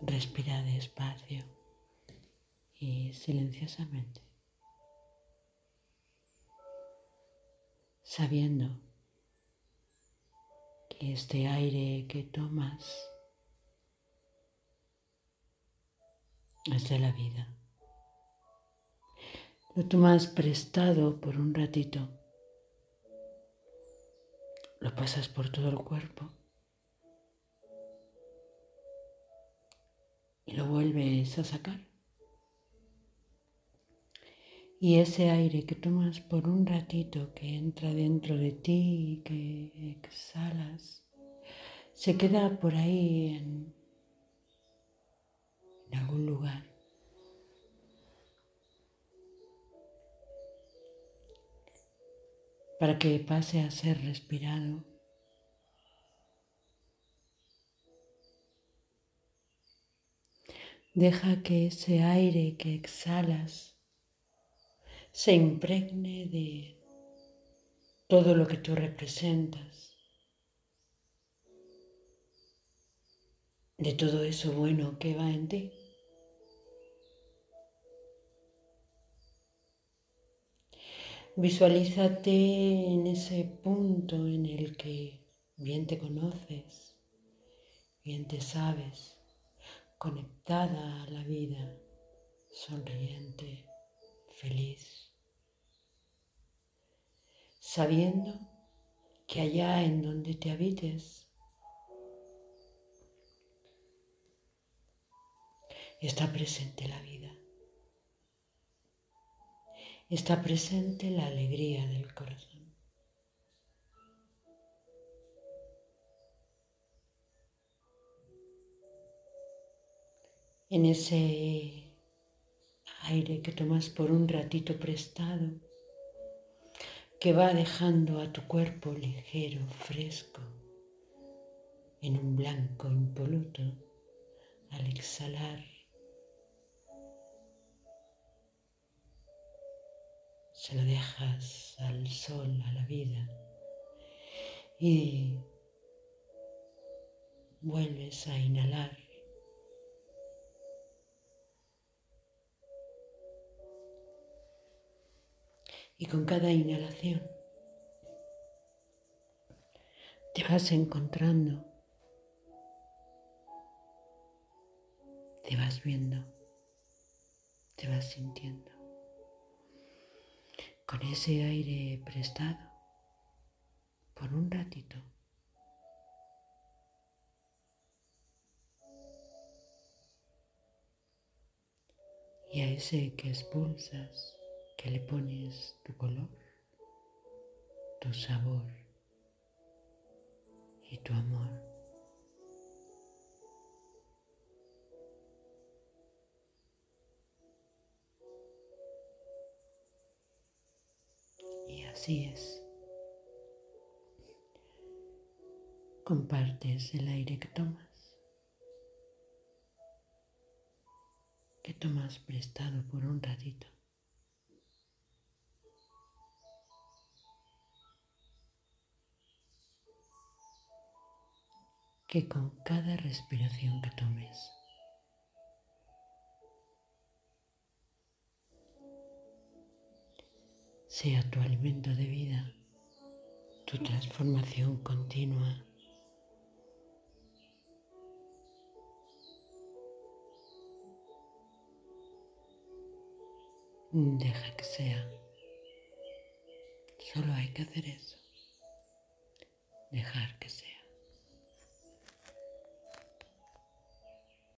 Respira despacio y silenciosamente, sabiendo que este aire que tomas es de la vida. Lo tomas prestado por un ratito, lo pasas por todo el cuerpo y lo vuelves a sacar. Y ese aire que tomas por un ratito, que entra dentro de ti y que exhalas, se queda por ahí en, en algún lugar. para que pase a ser respirado Deja que ese aire que exhalas se impregne de todo lo que tú representas, de todo eso bueno que va en ti. Visualízate en ese punto en el que bien te conoces, bien te sabes conectada a la vida, sonriente, feliz, sabiendo que allá en donde te habites está presente la vida, está presente la alegría del corazón. En ese aire que tomas por un ratito prestado, que va dejando a tu cuerpo ligero, fresco, en un blanco impoluto al exhalar. Se lo dejas al sol, a la vida y vuelves a inhalar Y con cada inhalación te vas encontrando, te vas viendo, te vas sintiendo con ese aire prestado por un ratito. Y a ese que expulsas que le pones tu color, tu sabor y tu amor. Y así es. Compartes el aire que tomas, que tomas prestado por un ratito. Que con cada respiración que tomes sea tu alimento de vida, tu transformación continua. Deja que sea. Solo hay que hacer eso. Dejar que sea.